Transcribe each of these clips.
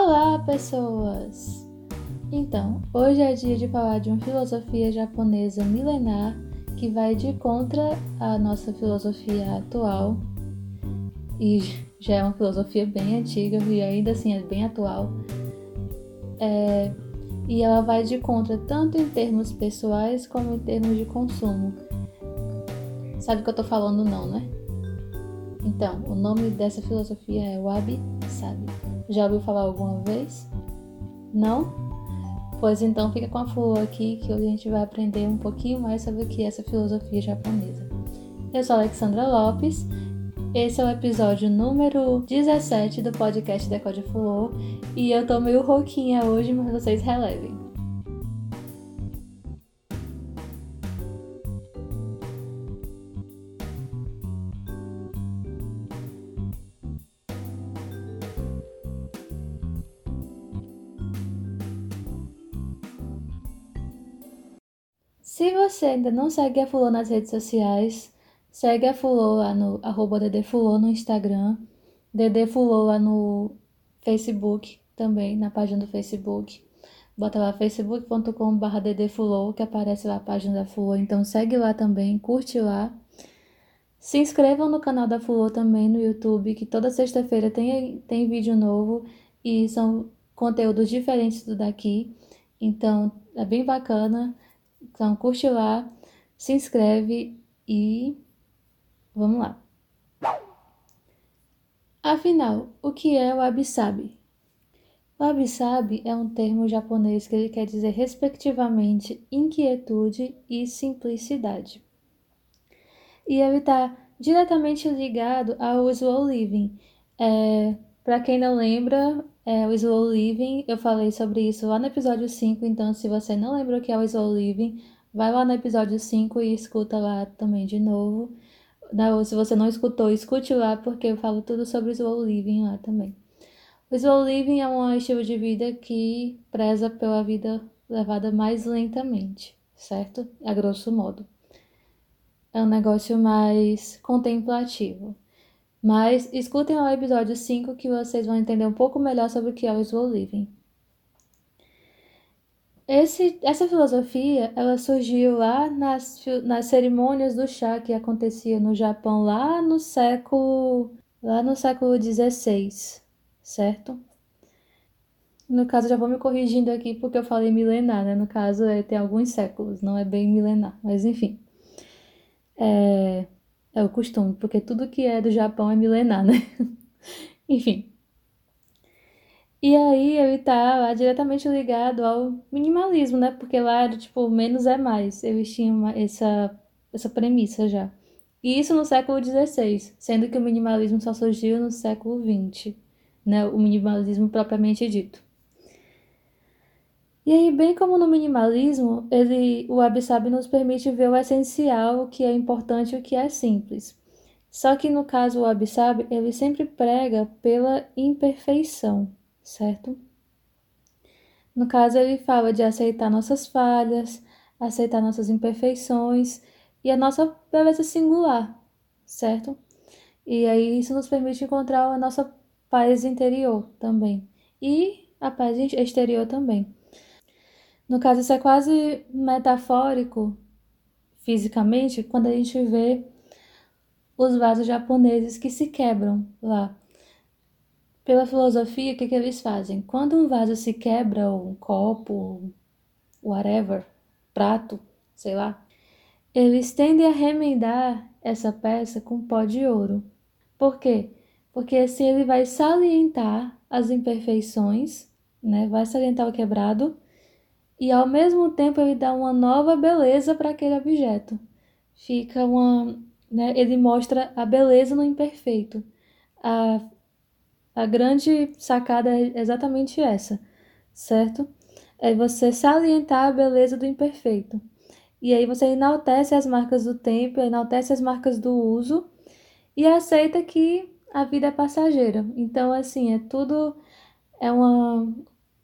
Olá, pessoas! Então, hoje é dia de falar de uma filosofia japonesa milenar que vai de contra a nossa filosofia atual e já é uma filosofia bem antiga e ainda assim é bem atual. É, e ela vai de contra tanto em termos pessoais como em termos de consumo. Sabe o que eu tô falando, não, né? Então, o nome dessa filosofia é Wabi Sabi. Já ouviu falar alguma vez? Não? Pois então fica com a flor aqui que hoje a gente vai aprender um pouquinho mais sobre o que é essa filosofia japonesa. Eu sou Alexandra Lopes, esse é o episódio número 17 do podcast Decode Flor e eu tô meio rouquinha hoje, mas vocês relevem. Você ainda não segue a Fulô nas redes sociais, segue a Fulô lá no arroba Fulô no Instagram, Dede Fulô lá no Facebook também, na página do Facebook. Bota lá facebook.com.br ddfulô, que aparece lá a página da Fulô. Então segue lá também, curte lá. Se inscrevam no canal da Fulô também no YouTube, que toda sexta-feira tem, tem vídeo novo e são conteúdos diferentes do daqui. Então é bem bacana. Então curte lá, se inscreve e vamos lá. Afinal, o que é o wabi-sabi? Wabi-sabi é um termo japonês que ele quer dizer respectivamente inquietude e simplicidade. E ele está diretamente ligado ao slow living. É, Para quem não lembra, é, o slow living, eu falei sobre isso lá no episódio 5, então se você não lembra o que é o slow living, vai lá no episódio 5 e escuta lá também de novo. Se você não escutou, escute lá, porque eu falo tudo sobre o slow living lá também. O slow living é um estilo de vida que preza pela vida levada mais lentamente, certo? A grosso modo. É um negócio mais contemplativo. Mas escutem o episódio 5 que vocês vão entender um pouco melhor sobre o que é o slow living. Esse, essa filosofia ela surgiu lá nas, nas cerimônias do chá que acontecia no Japão lá no século lá no século 16, certo? No caso, já vou me corrigindo aqui porque eu falei milenar, né? No caso, é, tem alguns séculos, não é bem milenar, mas enfim. É, é o costume, porque tudo que é do Japão é milenar, né? Enfim. E aí ele tá diretamente ligado ao minimalismo, né? Porque lá era tipo, menos é mais. Eles tinham essa, essa premissa já. E isso no século XVI, sendo que o minimalismo só surgiu no século XX, né? O minimalismo propriamente dito. E aí, bem como no minimalismo, ele, o Abissab nos permite ver o essencial, o que é importante e o que é simples. Só que no caso o Abissab, ele sempre prega pela imperfeição, certo? No caso, ele fala de aceitar nossas falhas, aceitar nossas imperfeições e a nossa beleza singular, certo? E aí isso nos permite encontrar a nossa paz interior também e a paz exterior também. No caso, isso é quase metafórico fisicamente quando a gente vê os vasos japoneses que se quebram lá. Pela filosofia, o que, que eles fazem? Quando um vaso se quebra, ou um copo, whatever, prato, sei lá, eles tendem a remendar essa peça com pó de ouro. Por quê? Porque assim ele vai salientar as imperfeições, né? vai salientar o quebrado e ao mesmo tempo ele dá uma nova beleza para aquele objeto. Fica uma, né, ele mostra a beleza no imperfeito. A, a grande sacada é exatamente essa, certo? É você salientar a beleza do imperfeito. E aí você enaltece as marcas do tempo, enaltece as marcas do uso e aceita que a vida é passageira. Então, assim, é tudo é uma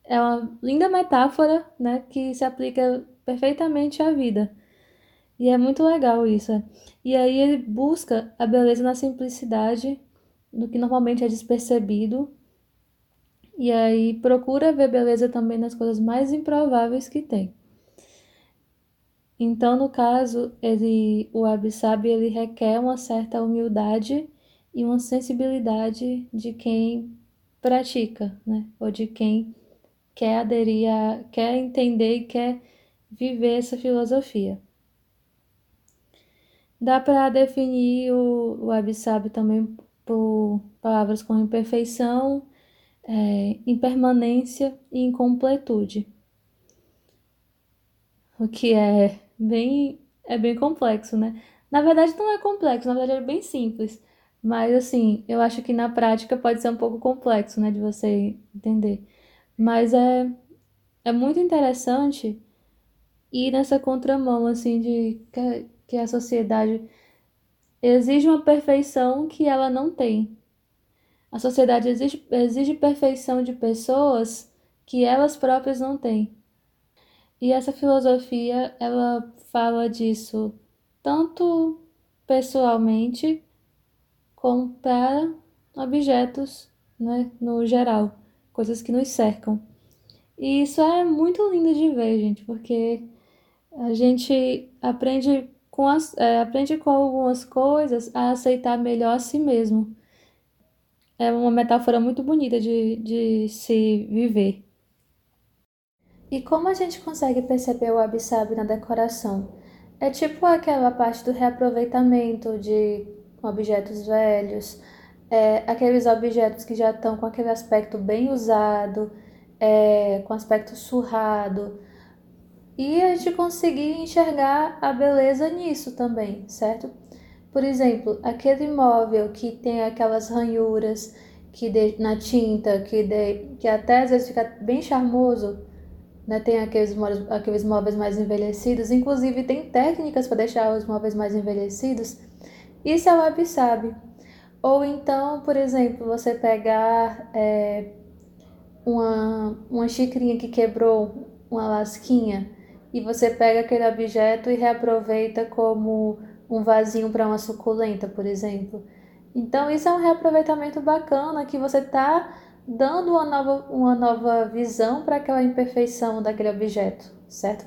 é uma linda metáfora, né, que se aplica perfeitamente à vida. E é muito legal isso. E aí ele busca a beleza na simplicidade, no que normalmente é despercebido, E aí procura ver beleza também nas coisas mais improváveis que tem. Então, no caso, ele, o Abisab, ele requer uma certa humildade e uma sensibilidade de quem pratica, né? Ou de quem quer aderir a, quer entender e quer viver essa filosofia. Dá para definir o, o também por palavras como imperfeição, é, impermanência e incompletude. O que é bem, é bem complexo, né? Na verdade, não é complexo, na verdade é bem simples. Mas, assim, eu acho que na prática pode ser um pouco complexo, né, de você entender. Mas é, é muito interessante ir nessa contramão, assim, de que, que a sociedade exige uma perfeição que ela não tem. A sociedade exige, exige perfeição de pessoas que elas próprias não têm. E essa filosofia, ela fala disso tanto pessoalmente como para objetos, né, no geral, coisas que nos cercam. E isso é muito lindo de ver, gente, porque a gente aprende com, as, é, aprende com algumas coisas a aceitar melhor a si mesmo. É uma metáfora muito bonita de, de se viver. E como a gente consegue perceber o abissab na decoração? É tipo aquela parte do reaproveitamento de objetos velhos, é, aqueles objetos que já estão com aquele aspecto bem usado, é, com aspecto surrado, e a gente conseguir enxergar a beleza nisso também, certo? Por exemplo, aquele móvel que tem aquelas ranhuras que de, na tinta, que, de, que até às vezes fica bem charmoso, né? Tem aqueles, aqueles móveis mais envelhecidos, inclusive tem técnicas para deixar os móveis mais envelhecidos isso é o wabi-sabi. Ou então, por exemplo, você pegar é, uma, uma xicrinha que quebrou uma lasquinha e você pega aquele objeto e reaproveita como um vasinho para uma suculenta, por exemplo. Então, isso é um reaproveitamento bacana que você está dando uma nova, uma nova visão para aquela imperfeição daquele objeto, certo?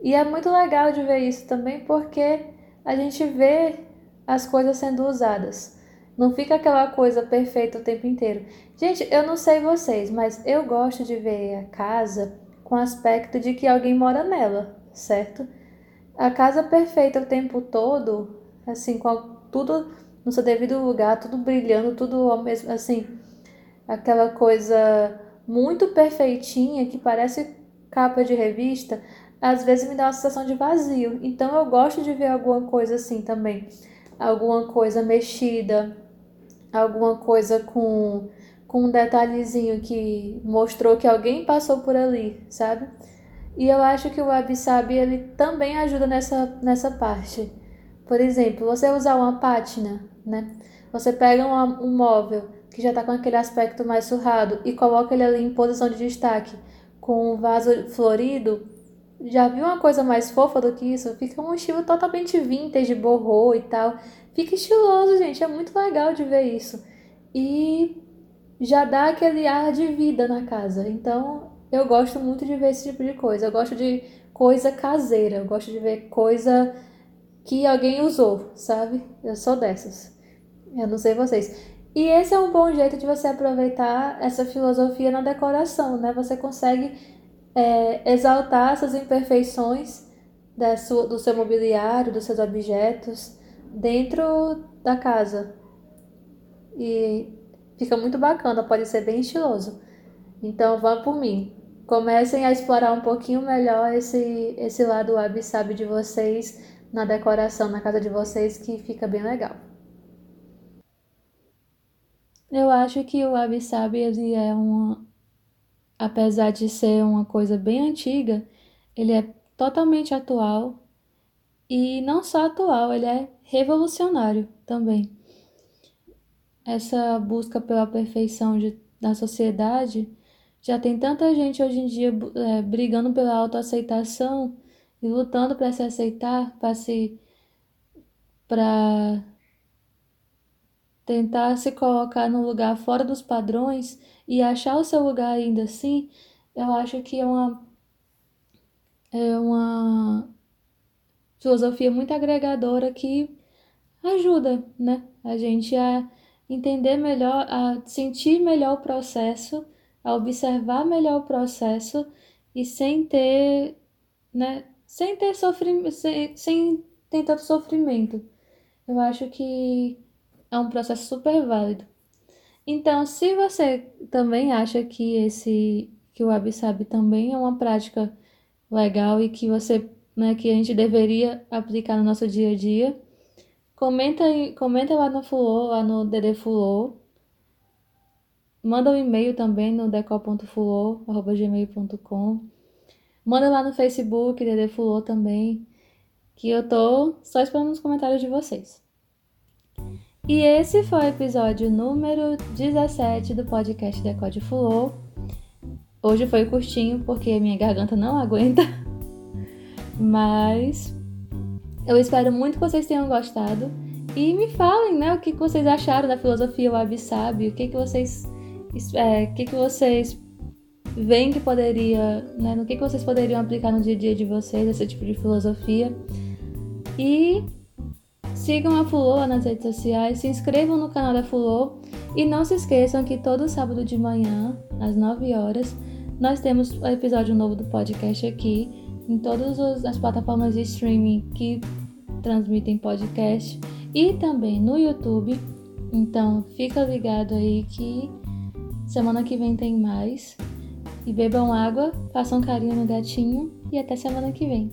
E é muito legal de ver isso também porque a gente vê as coisas sendo usadas. Não fica aquela coisa perfeita o tempo inteiro. Gente, eu não sei vocês, mas eu gosto de ver a casa com aspecto de que alguém mora nela, certo? A casa perfeita o tempo todo, assim, com tudo no seu devido lugar, tudo brilhando, tudo ao mesmo, assim, aquela coisa muito perfeitinha que parece capa de revista, às vezes me dá uma sensação de vazio. Então eu gosto de ver alguma coisa assim também alguma coisa mexida, alguma coisa com, com um detalhezinho que mostrou que alguém passou por ali, sabe? E eu acho que o Wabi-Sabi ele também ajuda nessa, nessa parte. Por exemplo, você usar uma pátina, né? Você pega um, um móvel que já está com aquele aspecto mais surrado e coloca ele ali em posição de destaque com um vaso florido, já viu uma coisa mais fofa do que isso? Fica um estilo totalmente vintage, borrou e tal. Fica estiloso, gente. É muito legal de ver isso. E já dá aquele ar de vida na casa. Então, eu gosto muito de ver esse tipo de coisa. Eu gosto de coisa caseira. Eu gosto de ver coisa que alguém usou, sabe? Eu sou dessas. Eu não sei vocês. E esse é um bom jeito de você aproveitar essa filosofia na decoração, né? Você consegue é, exaltar essas imperfeições da sua, do seu mobiliário, dos seus objetos dentro da casa. E fica muito bacana, pode ser bem estiloso. Então vão por mim. Comecem a explorar um pouquinho melhor esse, esse lado web de vocês na decoração na casa de vocês, que fica bem legal. Eu acho que o Wabi ele é uma, apesar de ser uma coisa bem antiga, ele é totalmente atual e não só atual, ele é revolucionário também. Essa busca pela perfeição de, da sociedade já tem tanta gente hoje em dia é, brigando pela autoaceitação e lutando para se aceitar, para se para tentar se colocar no lugar fora dos padrões e achar o seu lugar ainda assim, eu acho que é uma é uma filosofia muito agregadora que ajuda, né, a gente a entender melhor, a sentir melhor o processo, a observar melhor o processo e sem ter, né, sem ter sofrimento, sem, sem ter tanto sofrimento. Eu acho que é um processo super válido. Então, se você também acha que esse que o Wabi também é uma prática legal e que você, né, que a gente deveria aplicar no nosso dia a dia, comenta comenta lá no Flow, lá no DD Flow. Manda um e-mail também no decol.flow@gmail.com. Manda lá no Facebook DD Flow também, que eu tô só esperando os comentários de vocês. E esse foi o episódio número 17 do podcast Decode Flow. Hoje foi curtinho porque minha garganta não aguenta. Mas eu espero muito que vocês tenham gostado. E me falem, né, o que vocês acharam da filosofia Wabi Sabi, o que, que vocês. É, o que, que vocês veem que poderia. Né, no que, que vocês poderiam aplicar no dia a dia de vocês, esse tipo de filosofia. E Sigam a Fulô nas redes sociais, se inscrevam no canal da Fulô e não se esqueçam que todo sábado de manhã, às 9 horas, nós temos um episódio novo do podcast aqui em todas as plataformas de streaming que transmitem podcast e também no YouTube. Então fica ligado aí que semana que vem tem mais. E bebam água, façam carinho no gatinho e até semana que vem.